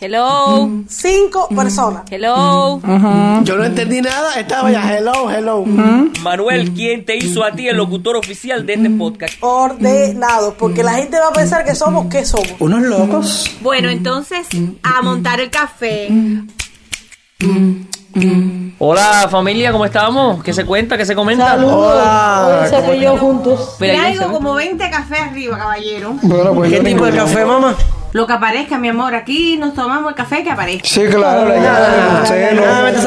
Hello. Cinco personas. Hello. Yo no entendí nada, estaba ya hello, hello. Manuel, ¿quién te hizo a ti el locutor oficial de este podcast? Ordenados, porque la gente va a pensar que somos, ¿qué somos? Unos locos. Bueno, entonces, a montar el café. Hola familia, ¿cómo estamos? ¿Qué se cuenta? ¿Qué se comenta? Hola. Hoy se yo juntos. Traigo como 20 cafés arriba, caballero. Bueno, pues ¿Qué tipo de café, mamá? Lo que aparezca, mi amor. Aquí nos tomamos el café que aparezca. Sí, claro, no me metas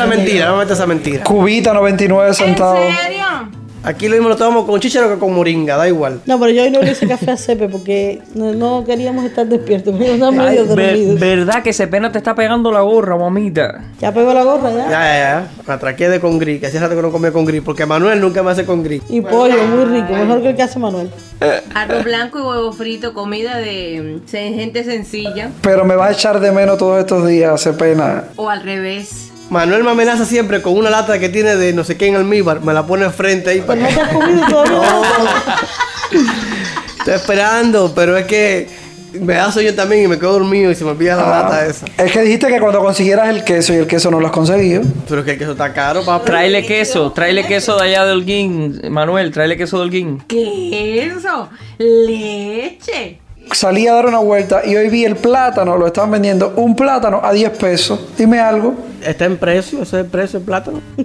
esa mentira. Cubita 99 ¿En centavos. serio? Aquí lo mismo lo tomamos con chícharo que con moringa, da igual. No, pero yo hoy no le hice café a Cepe porque no, no queríamos estar despiertos. Me medio Ver- dormidos. ¿Verdad que ese pena te está pegando la gorra, mamita? Ya pegó la gorra Ya, ya. ya, ya. Me atraqué de con gris, que hacía rato que no comía con gris, porque Manuel nunca me hace con gris. Y pollo, muy rico. Mejor que el que hace Manuel. Arroz blanco y huevo frito, comida de gente sencilla. Pero me va a echar de menos todos estos días, hace pena. O al revés. Manuel me amenaza siempre con una lata que tiene de no sé qué en almíbar, me la pone enfrente ahí. Pero Para... no te has comido todavía. Estoy esperando, pero es que me da sueño también y me quedo dormido y se me olvida la Ah, lata esa. Es que dijiste que cuando consiguieras el queso y el queso no lo has conseguido. Pero es que el queso está caro, papá. Tráele queso, tráele queso de allá de Holguín. Manuel, tráele queso de Holguín. ¿Qué es eso? Leche. Salí a dar una vuelta y hoy vi el plátano, lo estaban vendiendo un plátano a 10 pesos. Dime algo. Está en precio, ese es el precio del plátano.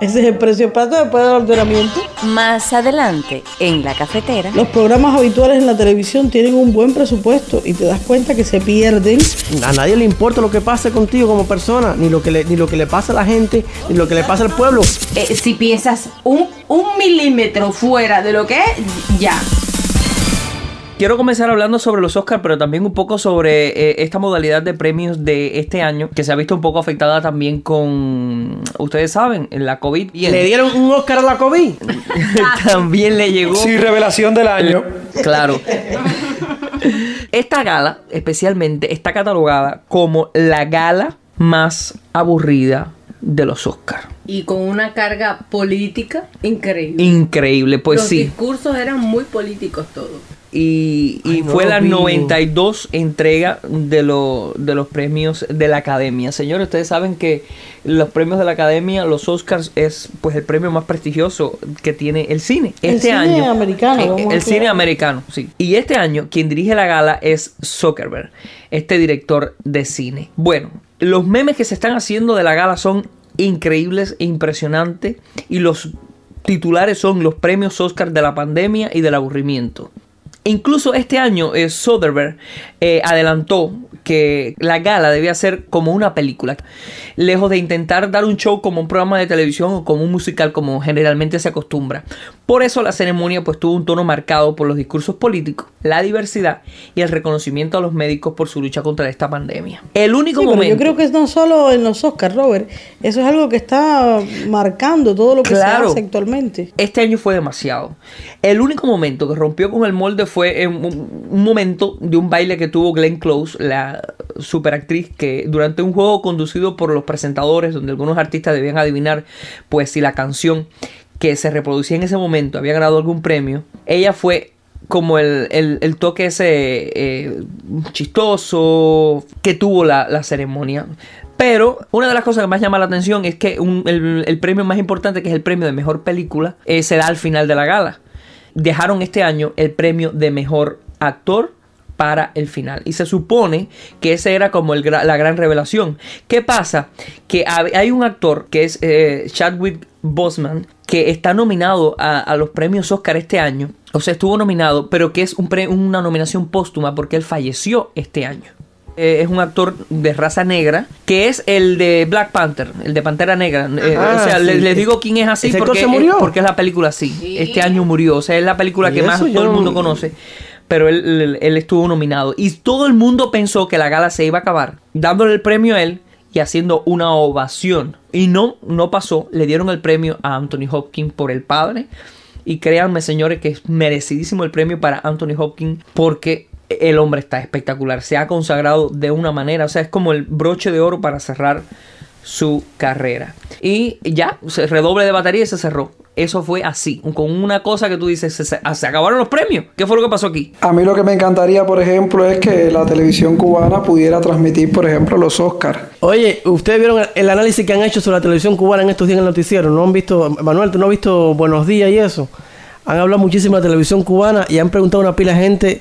Ese es el precio del plato después del ordenamiento. Más adelante, en la cafetera, Los programas habituales en la televisión tienen un buen presupuesto y te das cuenta que se pierden. A nadie le importa lo que pase contigo como persona, ni lo que le, ni lo que le pasa a la gente, ni lo que le pasa al pueblo. Eh, si piensas un, un milímetro fuera de lo que es, ya. Quiero comenzar hablando sobre los Oscars, pero también un poco sobre eh, esta modalidad de premios de este año, que se ha visto un poco afectada también con, ustedes saben, en la COVID. Le dieron un Oscar a la COVID. también le llegó. Sí, revelación del año. Claro. Esta gala, especialmente, está catalogada como la gala más aburrida de los Oscars. Y con una carga política increíble. Increíble, pues Los sí. discursos eran muy políticos todos. Y, y Ay, no fue la vi. 92 entrega de, lo- de los premios de la academia. Señores, ustedes saben que los premios de la academia, los Oscars, es pues el premio más prestigioso que tiene el cine. El Este cine año. americano, eh, el cine americano, sí. Y este año, quien dirige la gala es Zuckerberg, este director de cine. Bueno, los memes que se están haciendo de la gala son increíbles e impresionantes. Y los titulares son los premios Oscar de la pandemia y del aburrimiento. Incluso este año eh, Soderbergh eh, adelantó que la gala debía ser como una película, lejos de intentar dar un show como un programa de televisión o como un musical como generalmente se acostumbra. Por eso la ceremonia pues tuvo un tono marcado por los discursos políticos, la diversidad y el reconocimiento a los médicos por su lucha contra esta pandemia. El único Sí, pero momento yo creo que es no solo en los Oscars, Robert. Eso es algo que está marcando todo lo que Claro. se hace actualmente. Este año fue demasiado. El único momento que rompió con el molde fue en un, un momento de un baile que tuvo Glenn Close, la superactriz, que durante un juego conducido por los presentadores, donde algunos artistas debían adivinar, pues si la canción que se reproducía en ese momento había ganado algún premio, ella fue como el, el- toque ese eh, chistoso que tuvo la, la ceremonia. Pero una de las cosas que más llama la atención es que el, el premio más importante, que es el premio de mejor película, eh, se da al final de la gala. Dejaron este año el premio de mejor actor para el final. Y se supone que esa era como el la gran revelación. ¿Qué pasa? Que hay un actor que es eh, Chadwick Boseman que está nominado a, a los premios Oscar este año. O sea, estuvo nominado, pero que es un pre- una nominación póstuma porque él falleció este año. Eh, es un actor de raza negra que es el de Black Panther, el de Pantera Negra. Eh, Ah, o sea, sí. le- les digo quién es así ¿Ese actor porque, se murió? porque es la película así. Este año murió. O sea, es la película ¿Y que más todo el no- mundo conoce. Pero él, él- él estuvo nominado. Y todo el mundo pensó que la gala se iba a acabar dándole el premio a él y haciendo una ovación. Y no, no pasó. Le dieron el premio a Anthony Hopkins por el padre. Y créanme, señores, que es merecidísimo el premio para Anthony Hopkins porque el hombre está espectacular. Se ha consagrado de una manera. O sea, es como el broche de oro para cerrar su carrera. Y ya, se redoble de batería y se cerró. Eso fue así, con una cosa que tú dices, se, se- se acabaron los premios. ¿Qué fue lo que pasó aquí? A mí lo que me encantaría, por ejemplo, es que la televisión cubana pudiera transmitir, por ejemplo, los Oscars. Oye, ustedes vieron el, el análisis que han hecho sobre la televisión cubana en estos días en el noticiero. ¿No han visto, Manuel, tú no has visto Buenos Días y eso? Han hablado muchísimo de la televisión cubana y han preguntado a una pila de gente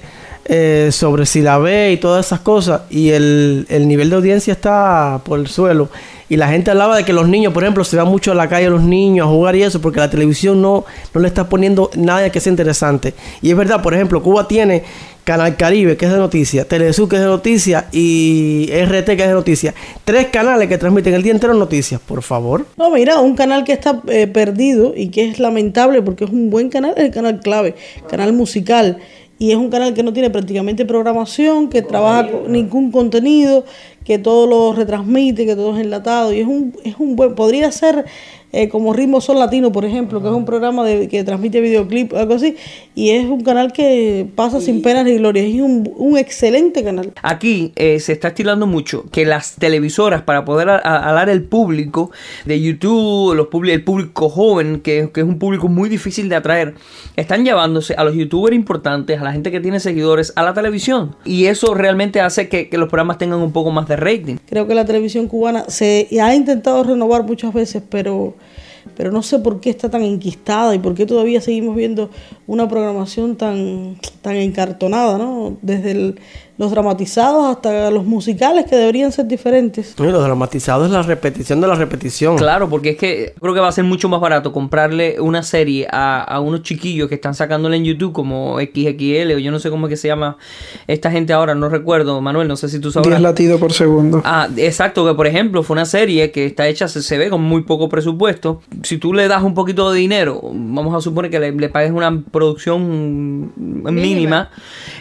eh, sobre si la ve y todas esas cosas. Y el, el nivel de audiencia está por el suelo. Y la gente hablaba de que los niños, por ejemplo, se van mucho a la calle los niños a jugar y eso, porque la televisión no, no le está poniendo nada que sea interesante. Y es verdad, por ejemplo, Cuba tiene Canal Caribe, que es de noticias, Telesur, que es de noticias, y RT, que es de noticias. Tres canales que transmiten el día entero noticias, por favor. No, mira, un canal que está eh, perdido y que es lamentable porque es un buen canal, es el canal clave, canal musical. Y es un canal que no tiene prácticamente programación, que trabaja con ningún contenido, que todo lo retransmite, que todo es enlatado. Y es un, es un buen, podría ser eh, como Ritmo Sol Latino, por ejemplo, que es un programa de, que transmite videoclip, algo así. Y es un canal que pasa sin penas ni glorias. Es un, un excelente canal. Aquí eh, se está estilando mucho que las televisoras, para poder alar el público de YouTube, los el público joven, que, que es un público muy difícil de atraer, están llevándose a los youtubers importantes, a la gente que tiene seguidores, a la televisión. Y eso realmente hace que, que los programas tengan un poco más de rating. Creo que la televisión cubana se ha intentado renovar muchas veces, pero, pero no sé por qué está tan enquistada y por qué todavía seguimos viendo una programación tan, tan encartonada, ¿no? Desde el- los dramatizados hasta los musicales que deberían ser diferentes. Y lo dramatizado es la repetición de la repetición. Claro, porque es que creo que va a ser mucho más barato comprarle una serie a, a unos chiquillos que están sacándole en YouTube como XXL o yo no sé cómo es que se llama esta gente ahora, no recuerdo, Manuel, no sé si tú 10 sabrás. latidos por segundo. Ah, exacto, que por ejemplo fue una serie que está hecha, se, se ve con muy poco presupuesto. Si tú le das un poquito de dinero, vamos a suponer que le, le pagues una producción mínima,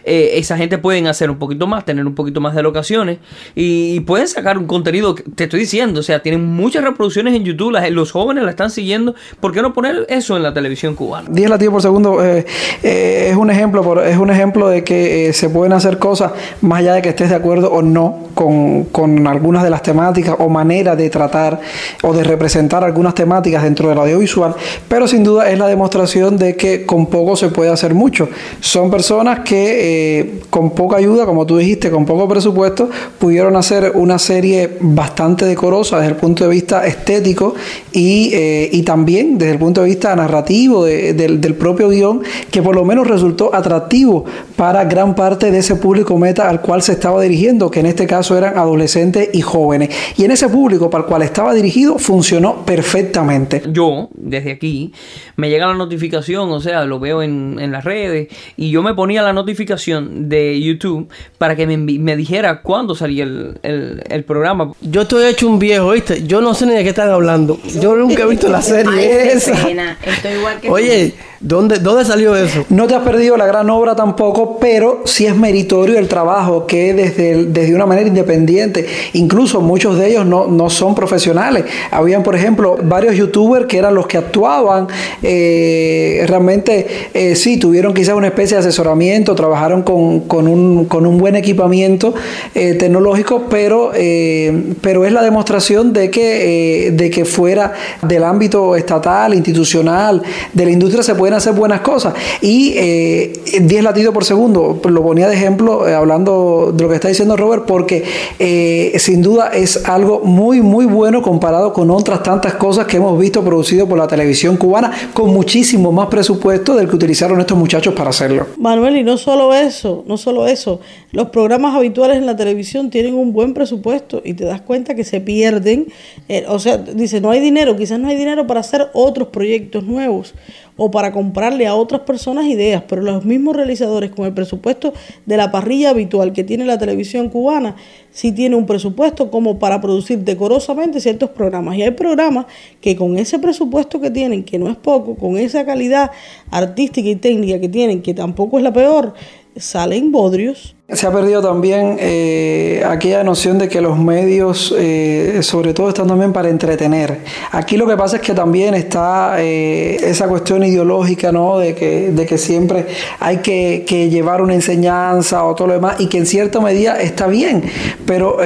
eh, esa gente pueden hacer un poquito más, tener un poquito más de locaciones y, pueden sacar un contenido, te estoy diciendo, o sea, tienen muchas reproducciones en YouTube, las- los jóvenes la están siguiendo. ¿Por qué no poner eso en la televisión cubana? 10 latidos por segundo eh, eh, es un ejemplo por- es un ejemplo de que eh, se pueden hacer cosas más allá de que estés de acuerdo o no con, algunas de las temáticas o maneras de tratar o de representar algunas temáticas dentro del audiovisual, pero sin duda es la demostración de que con poco se puede hacer mucho. Son personas que con poca ayuda, como tú dijiste, con poco presupuesto, pudieron hacer una serie bastante decorosa desde el punto de vista estético y, eh, y también desde el punto de vista narrativo de- del, del propio guion, que por lo menos resultó atractivo para gran parte de ese público meta al cual se estaba dirigiendo, que en este caso eran adolescentes y jóvenes. Y en ese público para el cual estaba dirigido funcionó perfectamente. yo, desde aquí, me llega la notificación, o sea, lo veo en, en las redes, y yo me ponía la notificación de YouTube para que me, me dijera cuándo salía el, el- el programa. Yo estoy hecho un viejo, ¿viste? Yo no sé ni de qué están hablando. Yo nunca he visto la serie Ay, esa. pena. Estoy igual que tú. Oye, ¿dónde, ¿dónde salió eso? No te has perdido la gran obra tampoco, pero sí es meritorio el trabajo que desde, el- desde una manera independiente, incluso muchos de ellos no, no son profesionales. Habían, por ejemplo, varios youtubers que eran los que actuaban, eh, realmente eh, sí, tuvieron quizás una especie de asesoramiento, trabajaron con, con un, con un buen equipamiento eh, tecnológico, pero, eh, pero es la demostración de que, eh, de que fuera del ámbito estatal, institucional, de la industria se pueden hacer buenas cosas. Y eh, 10 latidos por segundo, lo ponía de ejemplo eh, hablando de lo que está diciendo Robert, porque eh, sin duda es algo muy, muy bueno comparado con otras tantas cosas que hemos visto producido por la televisión cubana con muchísimo más presupuesto del que utilizaron estos muchachos para hacerlo. Manuel, y no solo eso, no solo eso, los programas habituales en la televisión tienen un buen presupuesto y te das cuenta que se pierden, eh, o sea, dice, no hay dinero, quizás no hay dinero para hacer otros proyectos nuevos o para comprarle a otras personas ideas, pero los mismos realizadores con el presupuesto de la parrilla habitual que tiene la televisión cubana, sí tiene un presupuesto como para producir decorosamente ciertos programas. Y hay programas que con ese presupuesto que tienen, que no es poco, con esa calidad artística y técnica que tienen, que tampoco es la peor, salen bodrios. Se ha perdido también eh, aquella noción de que los medios, eh, sobre todo, están también para entretener. Aquí lo que pasa es que también está eh, esa cuestión ideológica, ¿no? De que, siempre hay que, llevar una enseñanza o todo lo demás, y que en cierta medida está bien, pero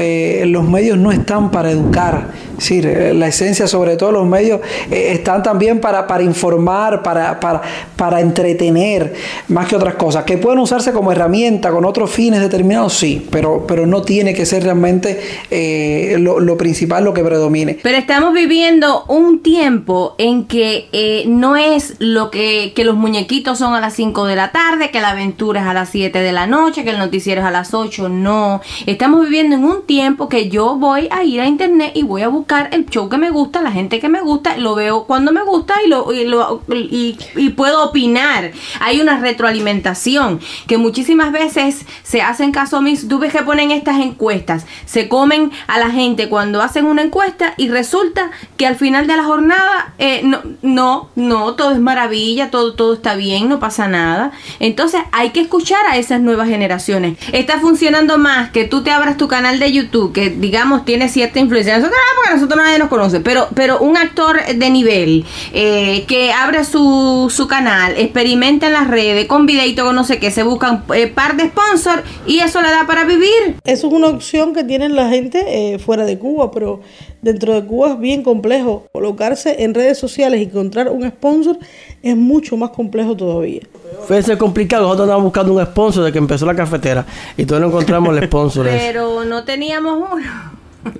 los medios no están para educar Sí, la esencia, sobre todo los medios, están también para, informar, para, para, entretener, más que otras cosas. Que pueden usarse como herramienta con otros fines determinados, sí, pero, pero no tiene que ser realmente eh, lo, principal, lo que predomine. Pero estamos viviendo un tiempo en que eh, no es lo que, que los muñequitos son a las 5 de la tarde, que la aventura es a las 7 de la noche, que el noticiero es a las 8, no. Estamos viviendo en un tiempo que yo voy a ir a internet y voy a buscar el show que me gusta, la gente que me gusta, lo veo cuando me gusta y, lo, y, y, puedo opinar. Hay una retroalimentación que muchísimas veces se hacen caso a mis. Tú ves que ponen estas encuestas, se comen a la gente cuando hacen una encuesta y resulta que al final de la jornada eh, no, no, no, todo es maravilla, todo, todo está bien, no pasa nada. Entonces hay que escuchar a esas nuevas generaciones. Está funcionando más que tú te abras tu canal de YouTube, que digamos tiene cierta influencia. Nosotros, ah, porque nosotros nadie nos conoce, pero, pero un actor de nivel eh, que abre su, su canal, experimenta en las redes con videito con no sé qué, se buscan eh, par de sponsors y eso le da para vivir. Eso es una opción que tienen la gente eh, fuera de Cuba, pero dentro de Cuba es bien complejo. Colocarse en redes sociales y encontrar un sponsor es mucho más complejo todavía. Fue ser complicado. Nosotros estábamos buscando un sponsor de que empezó la cafetera y todavía no encontramos el sponsor. Pero no teníamos uno.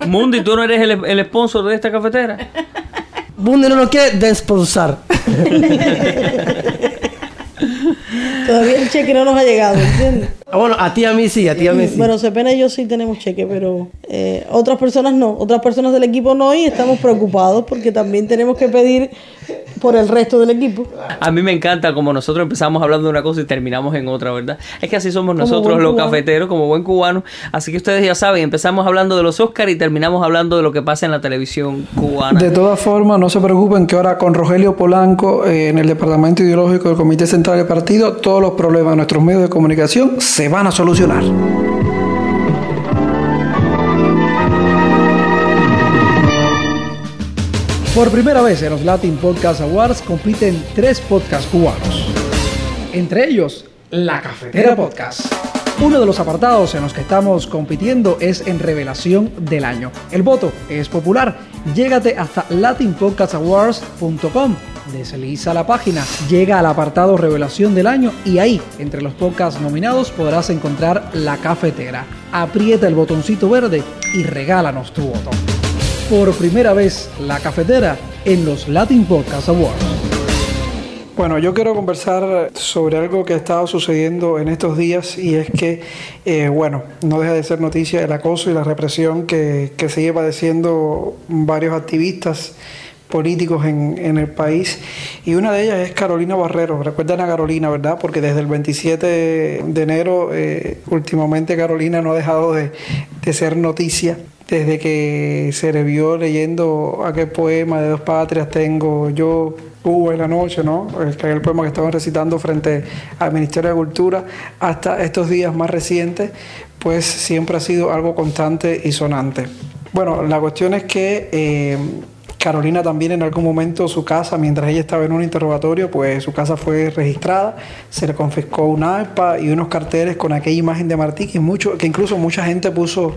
Mundi, ¿tú no eres el, el sponsor de esta cafetera? Mundi no nos quiere desponsar. Todavía el cheque no nos ha llegado, ¿entiendes? Ah, bueno, a ti a mí sí, a ti a mí sí. Bueno, Cepena y yo sí tenemos cheque, pero eh, otras personas no. Otras personas del equipo no y estamos preocupados porque también tenemos que pedir por el resto del equipo. A mí me encanta como nosotros empezamos hablando de una cosa y terminamos en otra, ¿verdad? Es que así somos nosotros los cafeteros, como buen cubano. Así que ustedes ya saben, empezamos hablando de los Oscars y terminamos hablando de lo que pasa en la televisión cubana. De todas formas, no se preocupen que ahora con Rogelio Polanco eh, en el Departamento Ideológico del Comité Central del Partido, todos los problemas de nuestros medios de comunicación se van a solucionar. Por primera vez en los Latin Podcast Awards compiten tres podcasts cubanos. Entre ellos, La Cafetera Podcast. Uno de los apartados en los que estamos compitiendo es en Revelación del Año. El voto es popular. Llégate hasta latinpodcastawards.com. Desliza la página, llega al apartado Revelación del Año y ahí, entre los podcasts nominados, podrás encontrar La Cafetera. Aprieta el botoncito verde y regálanos tu voto por primera vez la cafetera en los Latin Podcast Awards. Bueno, yo quiero conversar sobre algo que ha estado sucediendo en estos días y es que, eh, bueno, no deja de ser noticia el acoso y la represión que, que sigue padeciendo varios activistas políticos en, en, el país y una de ellas es Carolina Barrero. Recuerdan a Carolina, ¿verdad? Porque desde el 27 de enero eh, últimamente Carolina no ha dejado de, de ser noticia desde que se le vio leyendo aquel poema de dos patrias tengo yo hubo en la noche, ¿no? El, poema que estaban recitando frente al Ministerio de Cultura, hasta estos días más recientes, pues siempre ha sido algo constante y sonante. Bueno, la cuestión es que eh, Carolina también en algún momento su casa, mientras ella estaba en un interrogatorio, pues su casa fue registrada, se le confiscó un ARPA y unos carteles con aquella imagen de Martí que, mucho, que incluso mucha gente puso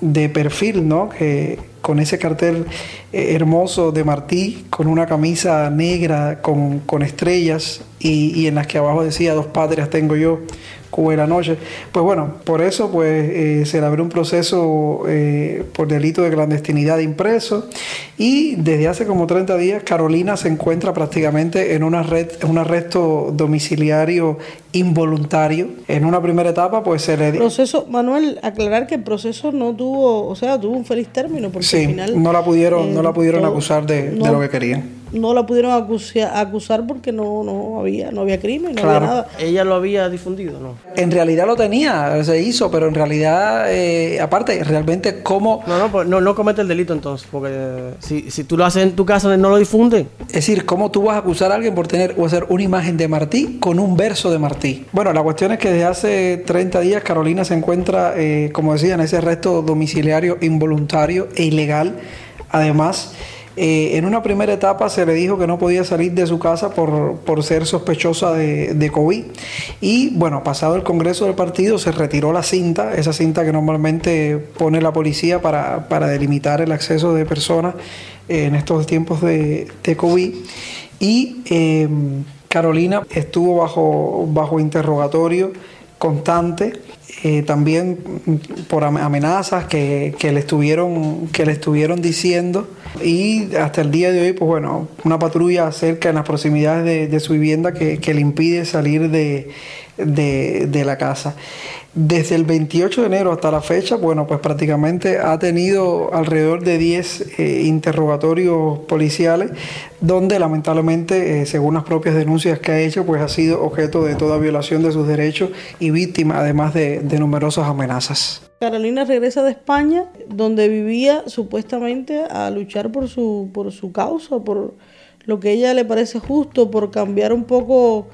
de perfil, ¿no? Que con ese cartel eh, hermoso de Martí, con una camisa negra con, estrellas y, y, en las que abajo decía dos patrias tengo yo, Cuba y la noche. Pues bueno, por eso pues eh, se le abrió un proceso eh, por delito de clandestinidad de impreso y desde hace como 30 días Carolina se encuentra prácticamente en una red, un arresto domiciliario involuntario. En una primera etapa pues se le... Proceso, Manuel, aclarar que el proceso no tuvo, o sea, tuvo un feliz término porque sí, al final... no la pudieron, no la pudieron acusar de, de lo que querían no la pudieron acusar, acusar porque no, no había no había crimen, no Claro. había nada. Ella lo había difundido, ¿no? En realidad lo tenía, se hizo, pero en realidad, eh, aparte, realmente cómo... No, no, pues no, no comete el delito entonces, porque eh, si, si tú lo haces en tu casa no lo difunde. Es decir, ¿cómo tú vas a acusar a alguien por tener o hacer una imagen de Martí con un verso de Martí? Bueno, la cuestión es que desde hace 30 días Carolina se encuentra, eh, como decía, en ese arresto domiciliario involuntario e ilegal. Además, eh, en una primera etapa se le dijo que no podía salir de su casa por, por ser sospechosa de, de COVID. Y bueno, pasado el Congreso del partido se retiró la cinta, esa cinta que normalmente pone la policía para, para delimitar el acceso de personas eh, en estos tiempos de, de COVID. Y eh, Carolina estuvo bajo, bajo interrogatorio constante, eh, también por am- amenazas que, que le estuvieron, que le estuvieron diciendo. Y hasta el día de hoy, pues bueno, una patrulla cerca en las proximidades de, de su vivienda que, que le impide salir de, de- de la casa. Desde el 28 de enero hasta la fecha, bueno, pues prácticamente ha tenido alrededor de 10 eh, interrogatorios policiales, donde lamentablemente, eh, según las propias denuncias que ha hecho, pues ha sido objeto de toda violación de sus derechos y víctima además de, de numerosas amenazas. Carolina regresa de España, donde vivía supuestamente a luchar por su, por su causa, por lo que ella le parece justo, por cambiar un poco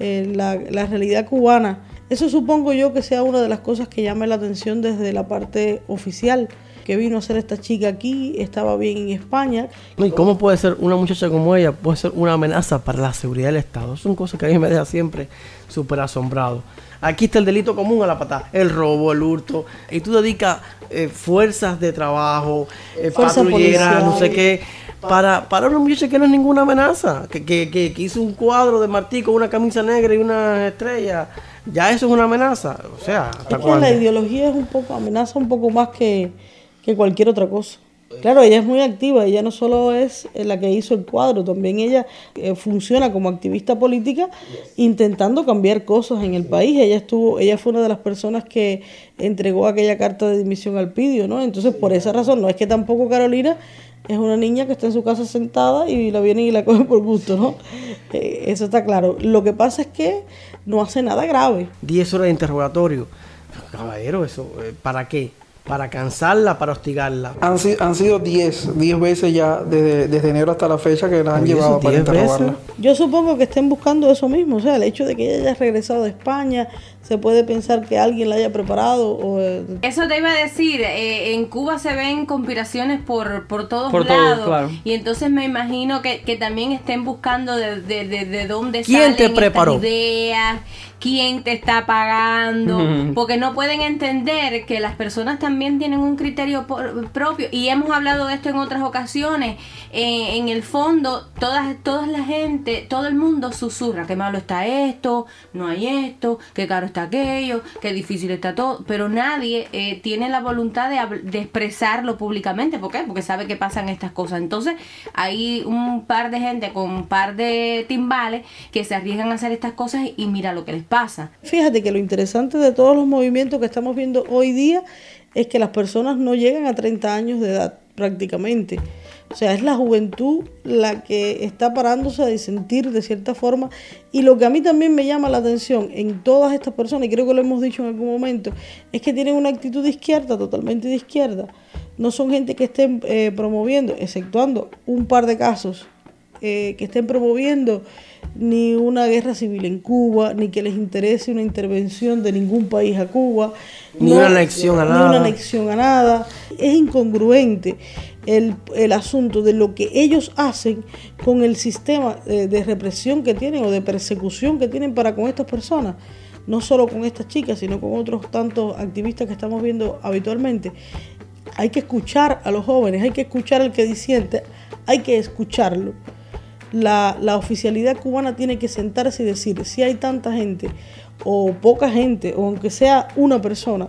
eh, la, la realidad cubana. Eso supongo yo que sea una de las cosas que llame la atención desde la parte oficial, que vino a hacer esta chica aquí, estaba bien en España. ¿Y cómo puede ser una muchacha como ella, puede ser una amenaza para la seguridad del Estado? Son cosas que a mí me deja siempre súper asombrado. Aquí está el delito común a la patada, el robo, el hurto, y tú dedicas eh, fuerzas de trabajo, eh, patrulleras, no sé qué, para, para una muchacha que no es ninguna amenaza, que, que, que, que hizo un cuadro de Martí con una camisa negra y una estrella, ya eso es una amenaza. O sea, ¿hasta Es que la ideología es un poco, amenaza un poco más que, que cualquier otra cosa. Claro, ella es muy activa, ella no solo es eh, la que hizo el cuadro, también ella eh, funciona como activista política intentando cambiar cosas en el país. Ella estuvo, ella fue una de las personas que entregó aquella carta de dimisión al Pidio, ¿no? Entonces, por esa razón, no es que tampoco Carolina es una niña que está en su casa sentada y la vienen y la cogen por gusto, ¿no? Eh, eso está claro. Lo que pasa es que no hace nada grave. 10 horas de interrogatorio. Caballero, eso, ¿para qué? Para cansarla, para hostigarla. Han, si- han sido 10, 10 veces ya desde, desde enero hasta la fecha que la han llevado ¿eso para 10 veces? interrogarla. Yo supongo que estén buscando eso mismo, o sea, el hecho de que ella haya regresado de España, se puede pensar que alguien la haya preparado o eh, Eso te iba a decir, eh, en Cuba se ven conspiraciones por, por todos Por todos, lados. claro. Y entonces me imagino que, que también estén buscando de, de, de, de dónde ¿Quién te salen preparó? estas ideas, quién te está pagando, porque no pueden entender que las personas también tienen un criterio por- propio. Y hemos hablado de esto en otras ocasiones. Eh, en el fondo, todas, toda la gente, todo el mundo susurra que malo está esto, no hay esto, que caro está aquello, que difícil está todo, pero nadie eh, tiene la voluntad de, de expresarlo públicamente. ¿Por qué? Porque sabe que pasan estas cosas. Entonces, hay un par de gente con un par de timbales que se arriesgan a hacer estas cosas y mira lo que les pasa. Fíjate que lo interesante de todos los movimientos que estamos viendo hoy día es que las personas no llegan a 30 años de edad prácticamente. O sea, es la juventud la que está parándose a disentir de cierta forma. Y lo que a mí también me llama la atención en todas estas personas, y creo que lo hemos dicho en algún momento, es que tienen una actitud de izquierda, totalmente de izquierda. No son gente que estén eh, promoviendo, exceptuando un par de casos, eh, que estén promoviendo ni una guerra civil en Cuba, ni que les interese una intervención de ningún país a Cuba. Ni una anexión a Ni nada. una anexión a nada. Es incongruente el, el asunto de lo que ellos hacen con el sistema de represión que tienen o de persecución que tienen para con estas personas. No solo con estas chicas, sino con otros tantos activistas que estamos viendo habitualmente. Hay que escuchar a los jóvenes, hay que escuchar al que disiente, hay que escucharlo la, la oficialidad cubana tiene que sentarse y decir si hay tanta gente o poca gente, o aunque sea una persona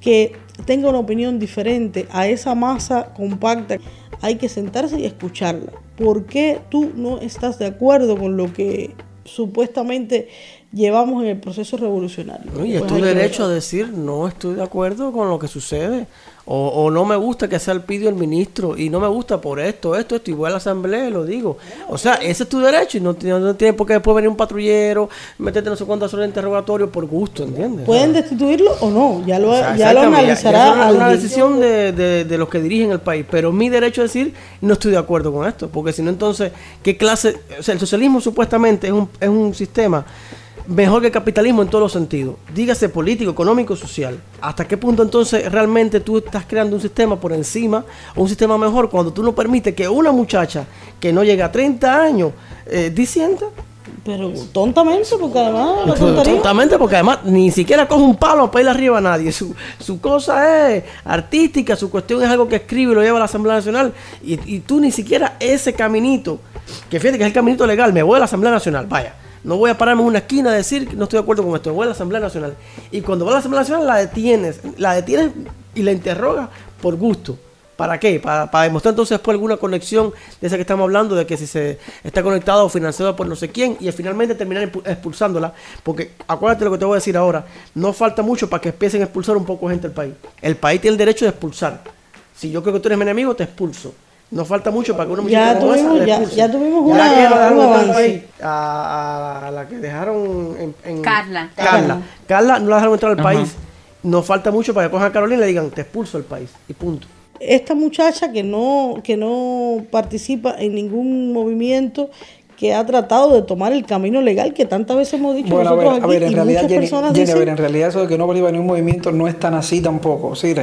que tenga una opinión diferente a esa masa compacta, hay que sentarse y escucharla. ¿Por qué tú no estás de acuerdo con lo que supuestamente llevamos en el proceso revolucionario? ¿no? Y es Pues tu derecho a decir, no estoy de acuerdo con lo que sucede. O, o no me gusta que sea el pidio el ministro y no me gusta por esto, esto, esto, y voy a la asamblea y lo digo. O sea, ese es tu derecho y no, tiene- no tiene por qué después venir un patrullero, meterte no sé cuántas horas de interrogatorio por gusto, ¿entiendes? Pueden destituirlo o no, ya lo, O sea, ya lo analizará es una, decisión de, de- de los que dirigen el país. Pero mi derecho a decir, no estoy de acuerdo con esto. Porque si no, entonces, ¿qué clase? O sea, el socialismo supuestamente es un, es un sistema mejor que el capitalismo en todos los sentidos. Dígase político, económico, social. ¿Hasta qué punto entonces realmente tú estás creando un sistema por encima, o un sistema mejor, cuando tú no permites que una muchacha que no llega a 30 años eh, disienta? Pero tontamente, porque además la. Tontamente, porque además ni siquiera coge un palo para ir arriba a nadie. Su, su cosa es artística, su cuestión es algo que escribe y lo lleva a la Asamblea Nacional. Y, y tú ni siquiera ese caminito, que fíjate que es el caminito legal, me voy a la Asamblea Nacional, vaya. No voy a pararme en una esquina a decir que no estoy de acuerdo con esto, voy a la Asamblea Nacional. Y cuando vas a la Asamblea Nacional la detienes, la detienes y la interrogas por gusto. ¿Para qué? Para, para demostrar entonces después alguna conexión de esa que estamos hablando, de que si se está conectado o financiado por no sé quién, y finalmente terminar expu- expulsándola, porque acuérdate lo que te voy a decir ahora, no falta mucho para que empiecen a expulsar un poco gente del país. El país tiene el derecho de expulsar. Si yo creo que tú eres mi enemigo, te expulso. No falta mucho para que una Ya muchacha como esa tuvimos- la ya- ya tuvimos Ya una- que la dejaron un país, A, a- a la que dejaron en, en- Carla. Carla. Carla no la dejaron entrar al Ajá. país. No falta mucho para que cojan a Carolina y le digan, te expulso del país. Y punto. esta muchacha que no, que no participa en ningún movimiento que ha tratado de tomar el camino legal que tantas veces hemos dicho Bueno, a ver, nosotros a aquí ver, en y realidad, muchas Jenny, personas Jenny, a ver, en realidad eso de que no participa en un movimiento no es tan así tampoco. Sí,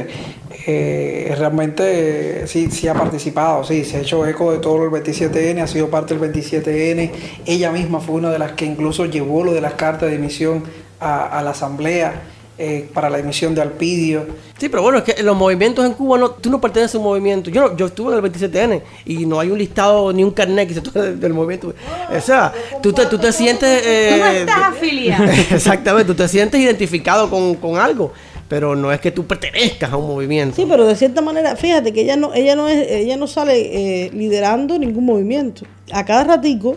eh, realmente eh, sí, sí ha participado, sí, se ha hecho eco de todo el 27N, ha sido parte del 27N. Ella misma fue una de las que incluso llevó lo de las cartas de emisión a, a la asamblea eh, para la emisión de Alpidio. Sí, pero bueno, es que los movimientos en Cuba, no, tú no perteneces a un movimiento. Yo no, yo estuve en el 27N y no hay un listado ni un carnet que se tome del, del movimiento. O sea, tú te, tú te sientes... eh, Tú no estás afiliado. Exactamente, tú te sientes identificado con, con algo, pero no es que tú pertenezcas a un movimiento. Sí, pero de cierta manera, fíjate que ella no, ella no es, ella no sale eh, liderando ningún movimiento. A cada ratico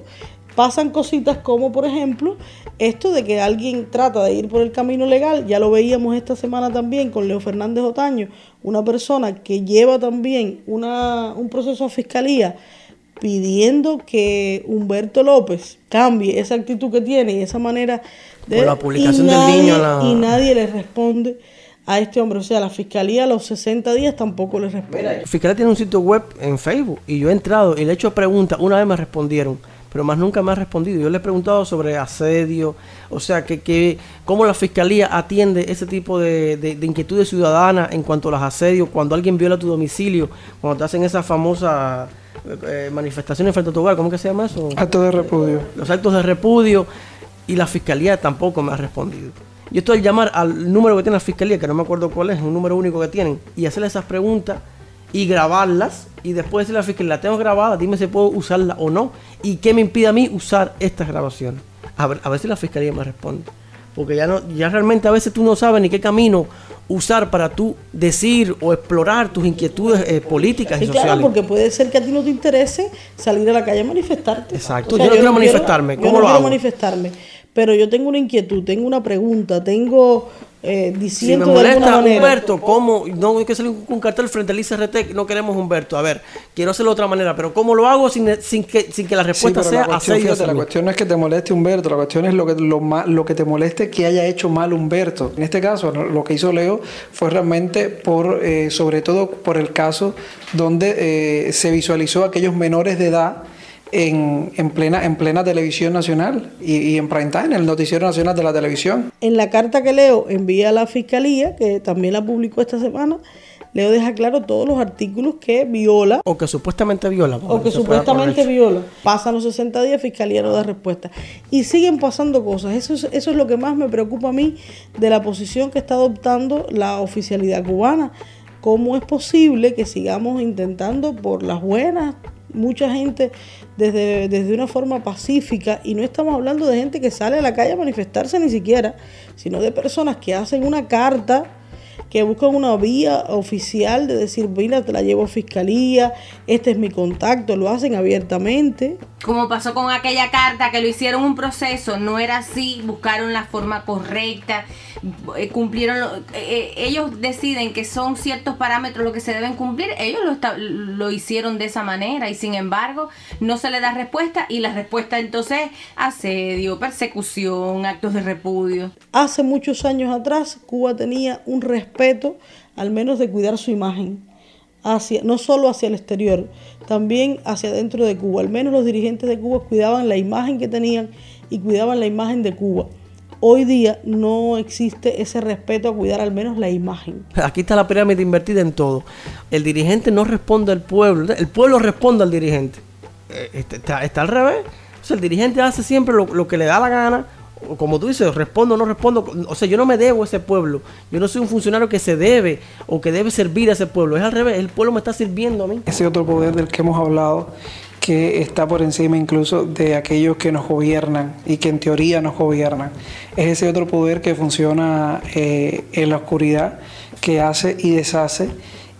pasan cositas como, por ejemplo, esto de que alguien trata de ir por el camino legal. Ya lo veíamos esta semana también con Leo Fernández Otaño, una persona que lleva también una, un proceso a fiscalía pidiendo que Humberto López cambie esa actitud que tiene y esa manera de Por la publicación y del nadie- niño a la- y nadie le responde a este hombre. O sea, la fiscalía a los 60 días tampoco le responde. La Fiscalía tiene un sitio web en Facebook y yo he entrado y le he hecho preguntas. Una vez me respondieron, pero más nunca me ha respondido. Yo le he preguntado sobre asedio, o sea, que, que cómo la Fiscalía atiende ese tipo de, de- de inquietudes ciudadanas en cuanto a los asedios, cuando alguien viola tu domicilio, cuando te hacen esas famosas eh, manifestaciones frente a tu hogar, ¿cómo que se llama eso? Acto de repudio. los actos de repudio y la fiscalía tampoco me ha respondido. Yo estoy al llamar al número que tiene la fiscalía, que no me acuerdo cuál es, un número único que tienen, y hacerle esas preguntas y grabarlas y después decirle a la fiscalía, la tengo grabada, dime si puedo usarla o no y qué me impide a mí usar estas grabaciones. A ver, a ver si la fiscalía me responde. Porque ya no, ya realmente a veces tú no sabes ni qué camino usar para tú decir o explorar tus inquietudes eh, políticas Sí, y claro, sociales. porque puede ser que a ti no te interese salir a la calle a manifestarte. Exacto, yo no quiero manifestarme, yo ¿cómo no lo quiero hago? manifestarme, pero yo tengo una inquietud, tengo una pregunta, tengo eh, Si me diciendo de alguna molesta manera. Humberto, ¿cómo? No hay que salir con un cartel frente al ICRT, no queremos Humberto. A ver, quiero hacerlo de otra manera, pero ¿cómo lo hago sin, sin, que, sin que la respuesta sea la cuestión, fíjate, la cuestión no es que te moleste Humberto, la cuestión es lo que, lo, lo que te moleste que haya hecho mal Humberto. En este caso, lo que hizo Leo fue realmente por, eh, sobre todo por el caso donde eh, se visualizó a aquellos menores de edad en, en plena, en plena televisión nacional y, y en prime time, en el noticiero nacional de la televisión. En la carta que Leo envía a la fiscalía, que también la publicó esta semana, Leo deja claro todos los artículos que viola O que supuestamente viola. o que supuestamente viola. Pasan los 60 días, fiscalía no da respuesta. Y siguen pasando cosas. Eso es, eso es lo que más me preocupa a mí de la posición que está adoptando la oficialidad cubana. ¿Cómo es posible que sigamos intentando por las buenas, mucha gente desde, desde una forma pacífica, y no estamos hablando de gente que sale a la calle a manifestarse ni siquiera, sino de personas que hacen una carta que buscan una vía oficial de decir, mira, te la llevo a fiscalía, este es mi contacto, lo hacen abiertamente. Como pasó con aquella carta que lo hicieron un proceso, no era así, buscaron la forma correcta cumplieron, lo- eh, eh, ellos deciden que son ciertos parámetros lo que se deben cumplir, ellos lo, lo hicieron de esa manera y sin embargo no se le da respuesta y la respuesta entonces es asedio, persecución, actos de repudio. Hace muchos años atrás, Cuba tenía un respeto, al menos de cuidar su imagen, hacia, no solo hacia el exterior, también hacia dentro de Cuba. Al menos los dirigentes de Cuba cuidaban la imagen que tenían y cuidaban la imagen de Cuba. Hoy día no existe ese respeto a cuidar al menos la imagen. Aquí está la pirámide invertida en todo. El dirigente no responde al pueblo, el pueblo responde al dirigente. Eh, este, Está, está al revés. O sea, el dirigente hace siempre lo, lo que le da la gana. O como tú dices, respondo o no respondo. O sea, yo no me debo a ese pueblo. Yo no soy un funcionario que se debe o que debe servir a ese pueblo. Es al revés. El pueblo me está sirviendo a mí. Ese otro poder del que hemos hablado, que está por encima incluso de aquellos que nos gobiernan y que en teoría nos gobiernan. Es ese otro poder que funciona eh, en la oscuridad, que hace y deshace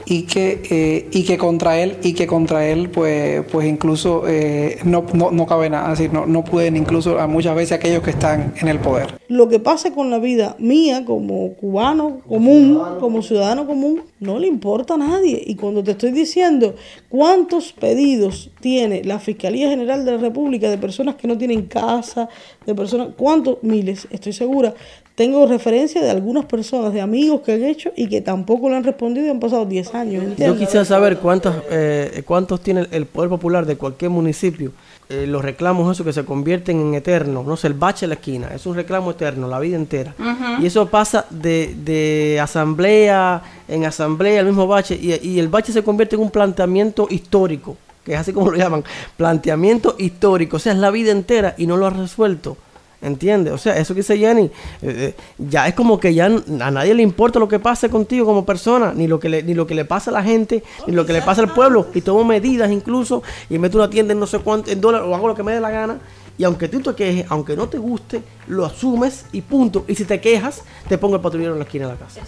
y que, eh, y que contra él, y que contra él pues, pues incluso eh, no, no, no cabe nada, así, no, no pueden incluso a muchas veces aquellos que están en el poder. Lo que pase con la vida mía como cubano común, como ciudadano común, no le importa a nadie. Y cuando te estoy diciendo cuántos pedidos tiene la Fiscalía General de la República de personas que no tienen casa, de personas, cuántos miles, estoy segura. Tengo referencia de algunas personas, de amigos que han hecho y que tampoco le han respondido y han pasado 10 años. Yo quisiera saber cuántas, eh, cuántos tiene el Poder Popular de cualquier municipio. Eh, los reclamos esos que se convierten en eternos. No sé, el bache en la esquina. Es un reclamo eterno, la vida entera. Y eso pasa de, de asamblea en asamblea, el mismo bache. Y, y el bache se convierte en un planteamiento histórico. Que es así como lo llaman. Planteamiento histórico. O sea, es la vida entera y no lo ha resuelto. ¿Entiendes? O sea, eso que dice Jenny, eh, eh, ya es como que ya a nadie le importa lo que pase contigo como persona, ni lo que le, ni lo que le pasa a la gente, ni lo que le pasa al pueblo, y tomo medidas incluso, y meto una tienda en no sé cuánto, en dólares, o hago lo que me dé la gana, y aunque tú te quejes, aunque no te guste, lo asumes y punto. Y si te quejas, te pongo el patrullero en la esquina de la casa.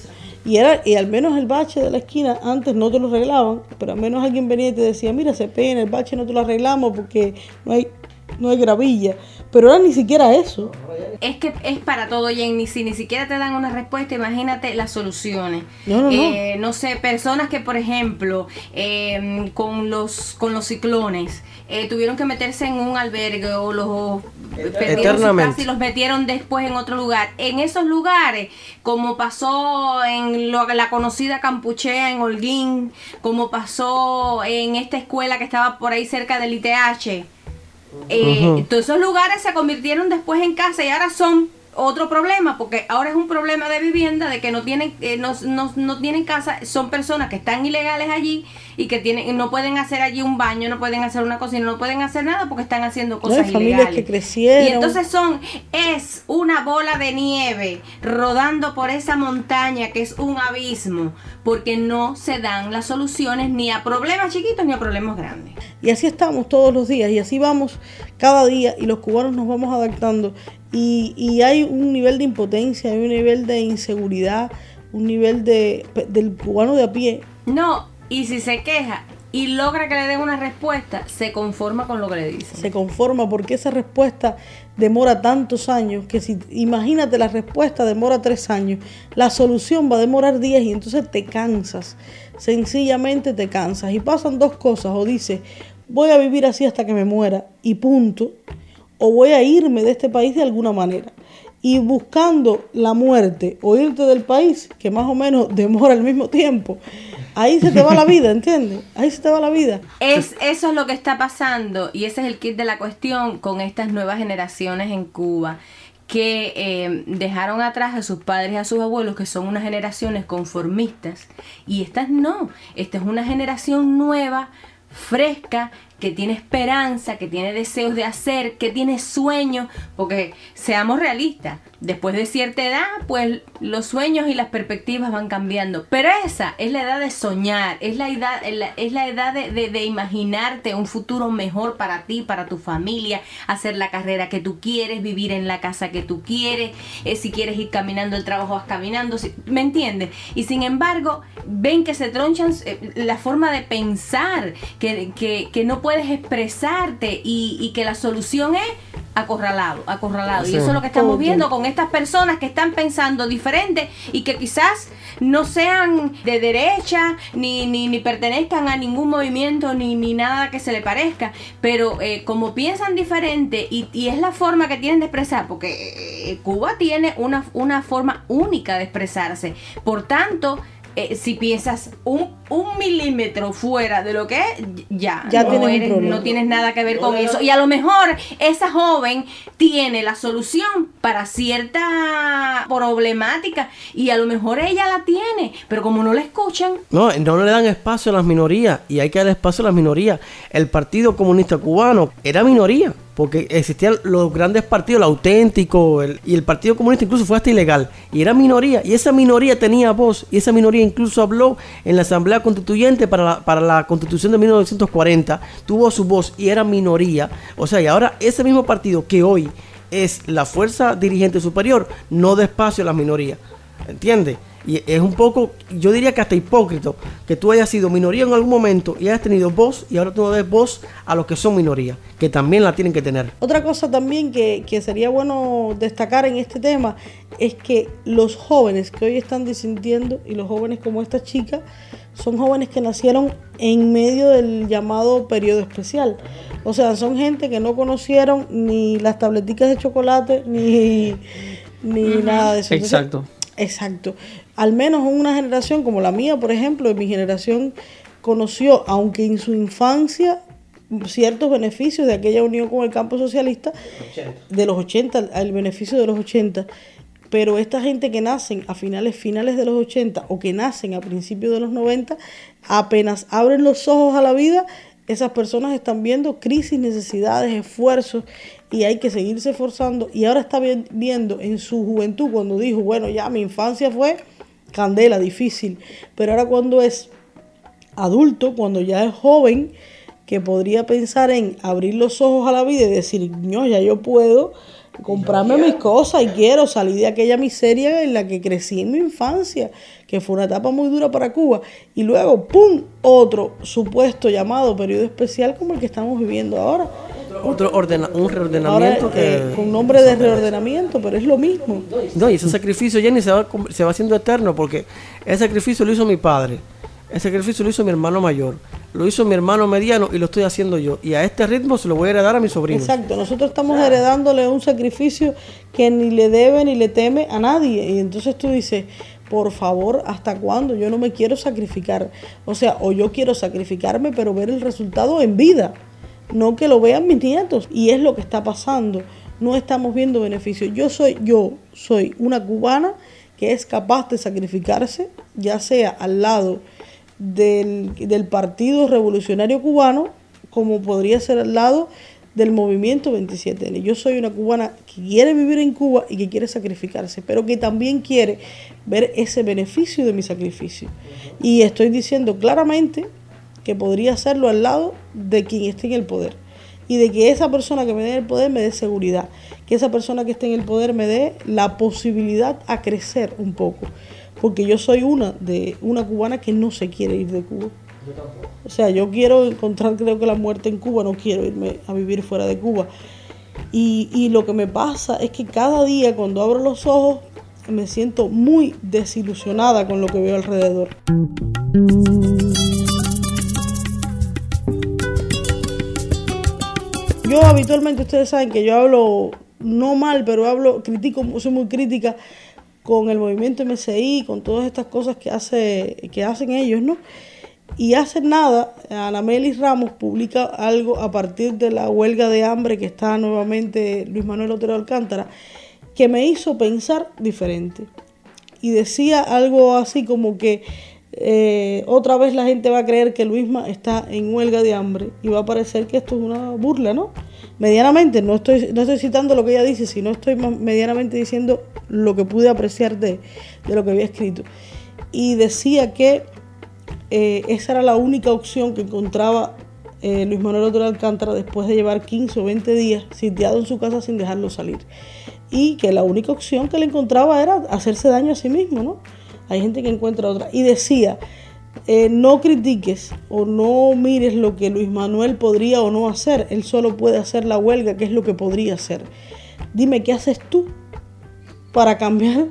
Y era, y al menos el bache de la esquina, antes no te lo arreglaban, pero al menos alguien venía y te decía, mira, se pena, el bache no te lo arreglamos porque no hay, no hay gravilla. Pero ahora ni siquiera eso. Es que es para todo, Jenny. Si ni siquiera te dan una respuesta, imagínate las soluciones. No, no, no. Eh, no sé, personas que, por ejemplo, eh, con los con los ciclones eh, tuvieron que meterse en un albergue o los Eternamente. y los metieron después en otro lugar. En esos lugares, como pasó en lo- la conocida Campuchea en Holguín, como pasó en esta escuela que estaba por ahí cerca del ITH. Eh, Todos esos lugares se convirtieron después en casa y ahora son otro problema, porque ahora es un problema de vivienda, de que no tienen, eh, no, no- no tienen casa, son personas que están ilegales allí y que tienen, no pueden hacer allí un baño, no pueden hacer una cocina, no pueden hacer nada porque están haciendo No, cosas familias ilegales. que crecieron. Y entonces son, es una bola de nieve rodando por esa montaña que es un abismo, porque no se dan las soluciones ni a problemas chiquitos ni a problemas grandes. Y así estamos todos los días y así vamos cada día y los cubanos nos vamos adaptando. Y, y hay un nivel de impotencia, hay un nivel de inseguridad, un nivel de, del cubano de a pie. No, y si se queja y logra que le den una respuesta, se conforma con lo que le dicen. Se conforma porque esa respuesta demora tantos años que si imagínate la respuesta demora tres años, la solución va a demorar diez y entonces te cansas, sencillamente te cansas y pasan dos cosas o dices voy a vivir así hasta que me muera y punto, o voy a irme de este país de alguna manera. Y buscando la muerte o irte del país, que más o menos demora el mismo tiempo, ahí se te va la vida, ¿entiendes? Ahí se te va la vida. Es, eso es lo que está pasando y ese es el kit de la cuestión con estas nuevas generaciones en Cuba que eh, dejaron atrás a sus padres y a sus abuelos, que son unas generaciones conformistas, y estas no, esta es una generación nueva, fresca, que tiene esperanza, que tiene deseos de hacer, que tiene sueños, porque seamos realistas, después de cierta edad, pues los sueños y las perspectivas van cambiando, pero esa es la edad de soñar, es la edad, es la, edad de, de- imaginarte un futuro mejor para ti, para tu familia, hacer la carrera que tú quieres, vivir en la casa que tú quieres, eh, si quieres ir caminando el trabajo vas caminando, ¿me entiendes? Y sin embargo, ven que se tronchan eh, la forma de pensar, que, que, que no puedes expresarte y, y que la solución es acorralado, acorralado. Y eso es lo que estamos viendo con estas personas que están pensando diferente y que quizás no sean de derecha, ni, ni, ni pertenezcan a ningún movimiento, ni, ni nada que se le parezca, pero eh, como piensan diferente y, y es la forma que tienen de expresar, porque eh, Cuba tiene una, una forma única de expresarse. Por tanto, eh, si piensas un, un milímetro fuera de lo que es, ya, Ya no, tienes un eres- problema. no tienes nada que ver con eso. Y a lo mejor esa joven tiene la solución para cierta problemática y a lo mejor ella la tiene, pero como no la escuchan, No, no le dan espacio a las minorías y hay que dar espacio a las minorías. El Partido Comunista Cubano era minoría porque existían los grandes partidos, el auténtico el- y el Partido Comunista incluso fue hasta ilegal y era minoría y esa minoría tenía voz y esa minoría incluso habló en la Asamblea Constituyente para la, para la Constitución de 1940, tuvo su voz y era minoría. O sea, y ahora ese mismo partido que hoy es la fuerza dirigente superior no da espacio a las minorías. ¿Entiendes? Y es un poco, yo diría que hasta hipócrita que tú hayas sido minoría en algún momento y hayas tenido voz y ahora tú no des voz a los que son minoría, que también la tienen que tener. Otra cosa también que, que sería bueno destacar en este tema es que los jóvenes que hoy están disintiendo y los jóvenes como esta chica son jóvenes que nacieron en medio del llamado periodo especial. O sea, son gente que no conocieron ni las tableticas de chocolate ni, ni nada de eso. Entonces, Exacto. Al menos una generación como la mía, por ejemplo, mi generación conoció, aunque en su infancia, ciertos beneficios de aquella unión con el campo socialista, de los 80, el beneficio de los 80. Pero esta gente que nacen a finales, finales de los 80 o que nacen a principios de los 90, apenas abren los ojos a la vida, esas personas están viendo crisis, necesidades, esfuerzos y hay que seguirse esforzando. Y ahora está vi- viendo en su juventud cuando dijo, bueno, ya mi infancia fue candela, difícil, pero ahora cuando es adulto, cuando ya es joven, que podría pensar en abrir los ojos a la vida y decir, no, ya yo puedo comprarme mis cosas y quiero salir de aquella miseria en la que crecí en mi infancia, que fue una etapa muy dura para Cuba. Y luego, ¡pum!, otro supuesto llamado periodo especial como el que estamos viviendo ahora. Otro ordena, un Ahora, reordenamiento eh, que... con nombre de reordenamiento, pero es lo mismo. No, y ese sacrificio, Jenny, se va, se va haciendo eterno porque ese sacrificio lo hizo mi padre, ese sacrificio lo hizo mi hermano mayor, lo hizo mi hermano mediano y lo estoy haciendo yo. Y a este ritmo se lo voy a heredar a mi sobrino. Exacto, nosotros estamos heredándole un sacrificio que ni le debe ni le teme a nadie. Y entonces tú dices, por favor, ¿hasta cuándo? Yo no me quiero sacrificar. O sea, o yo quiero sacrificarme, pero ver el resultado en vida, no que lo vean mis nietos. Y es lo que está pasando. No estamos viendo beneficios. Yo soy, yo soy una cubana que es capaz de sacrificarse, ya sea al lado del, del Partido Revolucionario Cubano, como podría ser al lado del movimiento 27N. Yo soy una cubana que quiere vivir en Cuba y que quiere sacrificarse, pero que también quiere ver ese beneficio de mi sacrificio. Y estoy diciendo claramente que podría hacerlo al lado de quien esté en el poder. Y de que esa persona que me dé el poder me dé seguridad. Que esa persona que esté en el poder me dé la posibilidad a crecer un poco. Porque yo soy una de una cubana que no se quiere ir de Cuba. O sea, yo quiero encontrar, creo que la muerte en Cuba, no quiero irme a vivir fuera de Cuba. Y, y lo que me pasa es que cada día cuando abro los ojos me siento muy desilusionada con lo que veo alrededor. Yo habitualmente, ustedes saben que yo hablo no mal, pero hablo, critico, soy muy crítica con el movimiento MCI, con todas estas cosas que, hace, que hacen ellos, ¿no? Y hace nada, Ana Melis Ramos publica algo a partir de la huelga de hambre que está nuevamente Luis Manuel Otero Alcántara, que me hizo pensar diferente. Y decía algo así como que eh, otra vez la gente va a creer que Luisma está en huelga de hambre y va a parecer que esto es una burla, ¿no? Medianamente, no estoy, no estoy citando lo que ella dice, sino estoy medianamente diciendo lo que pude apreciar de, de lo que había escrito. Y decía que eh, esa era la única opción que encontraba eh, Luis Manuel Otero Alcántara después de llevar 15 o 20 días sitiado en su casa sin dejarlo salir. Y que la única opción que le encontraba era hacerse daño a sí mismo, ¿no? Hay gente que encuentra otra. Y decía, eh, no critiques o no mires lo que Luis Manuel podría o no hacer. Él solo puede hacer la huelga, que es lo que podría hacer. Dime qué haces tú para cambiar.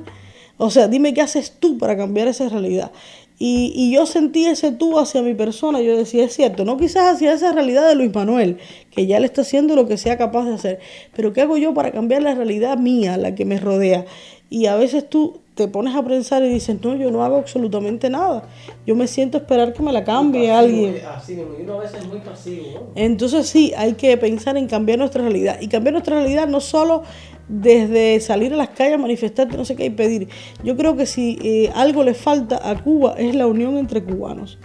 O sea, dime qué haces tú para cambiar esa realidad. Y, y, yo sentí ese tú hacia mi persona. Yo decía, es cierto, no quizás hacia esa realidad de Luis Manuel, que ya le está haciendo lo que sea capaz de hacer. Pero ¿qué hago yo para cambiar la realidad mía, la que me rodea? Y a veces tú te pones a pensar y dices, no, yo no hago absolutamente nada. Yo me siento a esperar que me la cambie alguien. Entonces sí, hay que pensar en cambiar nuestra realidad. Y cambiar nuestra realidad no solo desde salir a las calles a manifestarte, no sé qué, y pedir. Yo creo que si eh, algo le falta a Cuba es la unión entre cubanos.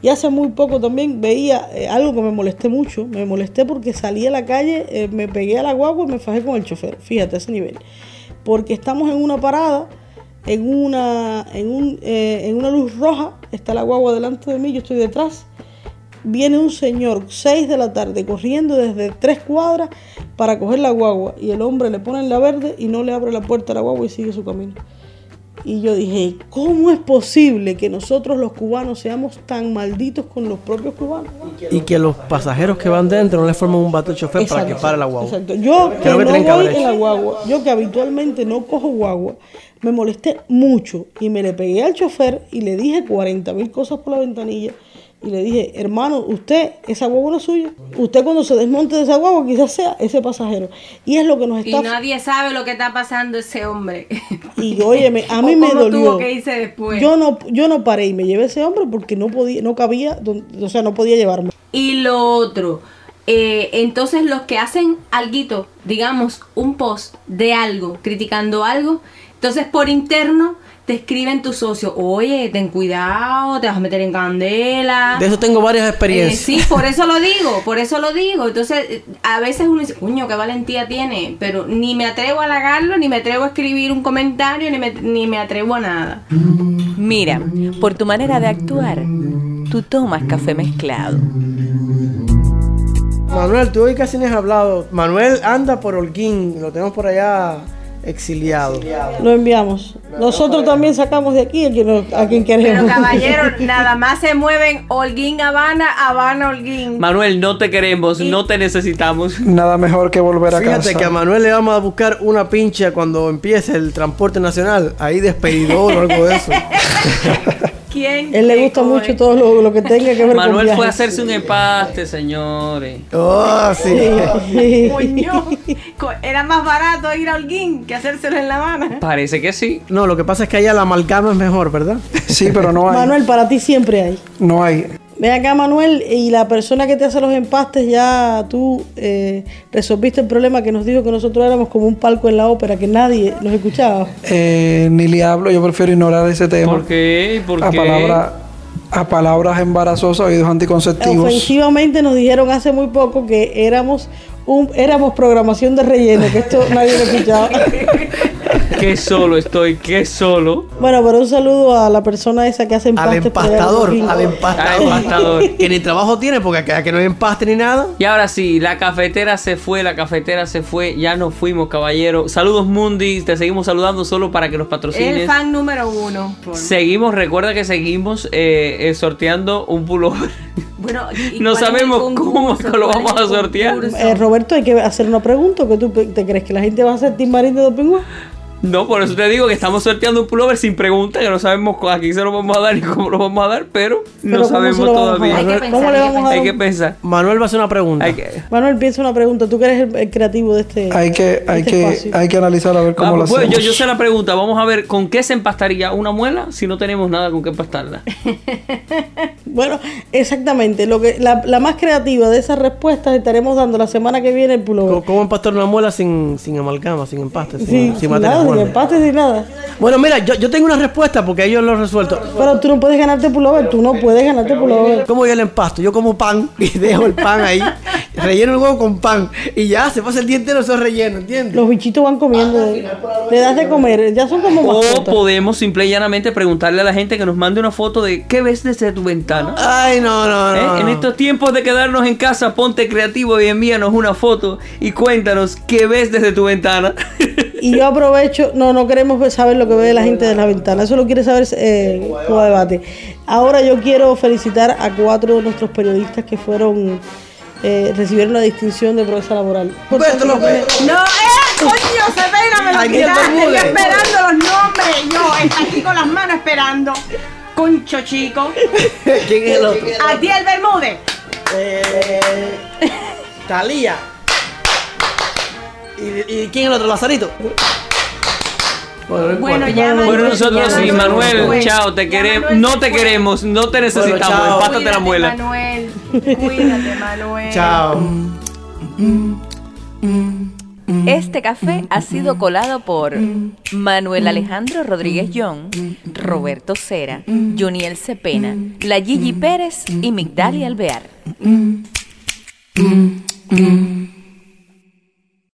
Y hace muy poco también veía eh, algo que me molesté mucho. Me molesté porque salí a la calle, eh, me pegué a la guagua y me fajé con el chofer. Fíjate, a ese nivel. Porque estamos en una parada en una, en, un, eh, en una luz roja, está la guagua delante de mí, yo estoy detrás. Viene un señor, 6 de la tarde, corriendo desde tres cuadras para coger la guagua. Y el hombre le pone en la verde y no le abre la puerta a la guagua y sigue su camino. Y yo dije, ¿cómo es posible que nosotros los cubanos seamos tan malditos con los propios cubanos? Y que los pasajeros que van dentro no le formen un bato chofer exacto, para que pare la guagua. Exacto. Yo que, que no voy en la guagua, yo que habitualmente no cojo guagua, me molesté mucho y me le pegué al chofer y le dije 40 mil cosas por la ventanilla. Y le dije, hermano, usted, esa guagua no es suya. Usted cuando se desmonte de esa guagua, quizás sea ese pasajero. Y es lo que nos está... Y nadie sabe lo que está pasando ese hombre. Y óyeme, a mí me dolió. Tuvo que irse después. Yo no, yo no paré y me llevé ese hombre porque no podía, no cabía, o sea, no podía llevarme. Y lo otro, eh, entonces los que hacen alguito, digamos, un post de algo, criticando algo, entonces por interno te escriben tu socio, oye, ten cuidado, te vas a meter en candela. De eso tengo varias experiencias. Eh, sí, por eso lo digo, por eso lo digo. Entonces, a veces uno dice, cuño, qué valentía tiene, pero ni me atrevo a halagarlo, ni me atrevo a escribir un comentario, ni me, ni me atrevo a nada. Mira, por tu manera de actuar, tú tomas café mezclado. Manuel, tú hoy casi no has hablado. Manuel anda por Holguín, lo tenemos por allá exiliado. Lo enviamos. Nosotros también sacamos de aquí a quien, a quien queremos. Pero caballero, nada más se mueven Holguín, Habana, Habana, Holguín. Manuel, no te queremos, no te necesitamos. Nada mejor que volver a Fíjate casa. que a Manuel le vamos a buscar una pincha cuando empiece el transporte nacional. Ahí despedidor o algo de eso. ¿Quién Él le gusta mucho todo lo, lo, que tenga que ver Manuel con fue a hacerse un empaste, señores. Oh, sí. Era más barato ir a Holguín que hacérselo en La Habana. Parece que sí. No, lo que pasa es que allá la amalgama es mejor, ¿verdad? Sí, pero no hay. Manuel, para ti siempre hay. No hay. Ven acá, Manuel, y la persona que te hace los empastes, ya tú eh, resolviste el problema que nos dijo que nosotros éramos como un palco en la ópera, que nadie nos escuchaba. Eh, ni le hablo, yo prefiero ignorar ese tema. ¿Por qué? ¿Por a qué? palabras a palabras embarazosas, oídos anticonceptivos. Ofensivamente nos dijeron hace muy poco que éramos un, éramos programación de relleno, que esto nadie lo escuchaba. Qué solo estoy, qué solo. Bueno, pero un saludo a la persona esa que hace Al empastes. por allá en empastador, al Al empastador. empastador. que ni trabajo tiene porque acá que no hay empaste ni nada. Y ahora sí, la cafetera se fue, la cafetera se fue, ya nos fuimos, caballero. Saludos Mundi, te seguimos saludando solo para que nos El patrocines. fan número uno. por- Seguimos, recuerda que seguimos eh, eh, sorteando un pullover. Bueno, ¿y No el sabemos cómo lo ¿Cuál es vamos el a sortear. Eh, Roberto, hay que hacer una pregunta. ¿Qué tú te crees que la gente va a hacer Team Marín de Dopingüe? No, por eso te digo que estamos sorteando un pullover sin pregunta, que no sabemos a quién se lo vamos a dar y cómo lo vamos a dar, pero no Pero ¿cómo sabemos se lo vamos a todavía. dar? Hay que ¿Cómo pensar, le hay vamos a Hay dar? que pensar. Manuel va a hacer una pregunta. Hay que... Manuel, piensa una pregunta. Tú que eres el, el creativo de este. Hay que, hay este que, espacio. hay que analizar a ver cómo Ah, lo pues, hacemos. yo, yo sé la pregunta, vamos a ver con qué se empastaría una muela si no tenemos nada con qué empastarla. Bueno, exactamente. Lo que la, la más creativa de esas respuestas estaremos dando la semana que viene el pullover. ¿Cómo, cómo empastar una muela sin, sin amalgama, sin empaste, sin, Sí, sin sin materia nada, sin empates, sin nada. Bueno, mira, yo, yo tengo una respuesta porque ellos lo han resuelto. Pero tú no puedes ganarte pullover, tú no puedes ganarte pullover. ¿Cómo yo le empasto? Yo como pan y dejo el pan ahí, relleno el huevo con pan y ya se pasa el día entero eso relleno, ¿entiendes? Los bichitos van comiendo. Le das de comer, ya son como O mascotas. podemos simple y llanamente preguntarle a la gente que nos mande una foto de qué ves desde tu ventana. Ay, no, no, ¿Eh? no. En estos tiempos de quedarnos en casa, ponte creativo y envíanos una foto y cuéntanos qué ves desde tu ventana. Y yo aprovecho, no, no queremos saber lo que ve la gente de la ventana, eso lo quiere saber eh, Cuba Debate. Ahora yo quiero felicitar a cuatro de nuestros periodistas que fueron, eh, recibieron la distinción de progresa laboral. Por pues. No, eh, coño, Cepeda, me lo quitaste. Yo Bermúdez. esperando los nombres. Yo, está aquí con las manos esperando. Concho, chico. ¿Quién es el otro? Adiel Bermúdez. Eh, Talía. ¿Y, ¿Y quién es el otro? Lazarito. Bueno, no Bueno, ya, Manuel, Bueno, nosotros ya, sí, Manuel, Manuel, pues. chao, te Ya, queremos, Manuel, no te pues. queremos, no te necesitamos, chao. empástate la Cuídate, muela. Manuel. Cuídate, Manuel. Chao. Este café ha sido colado por Manuel Alejandro Rodríguez John, Roberto Cera, Juniel Cepena, La Gigi Pérez y Migdalia Alvear. Mm,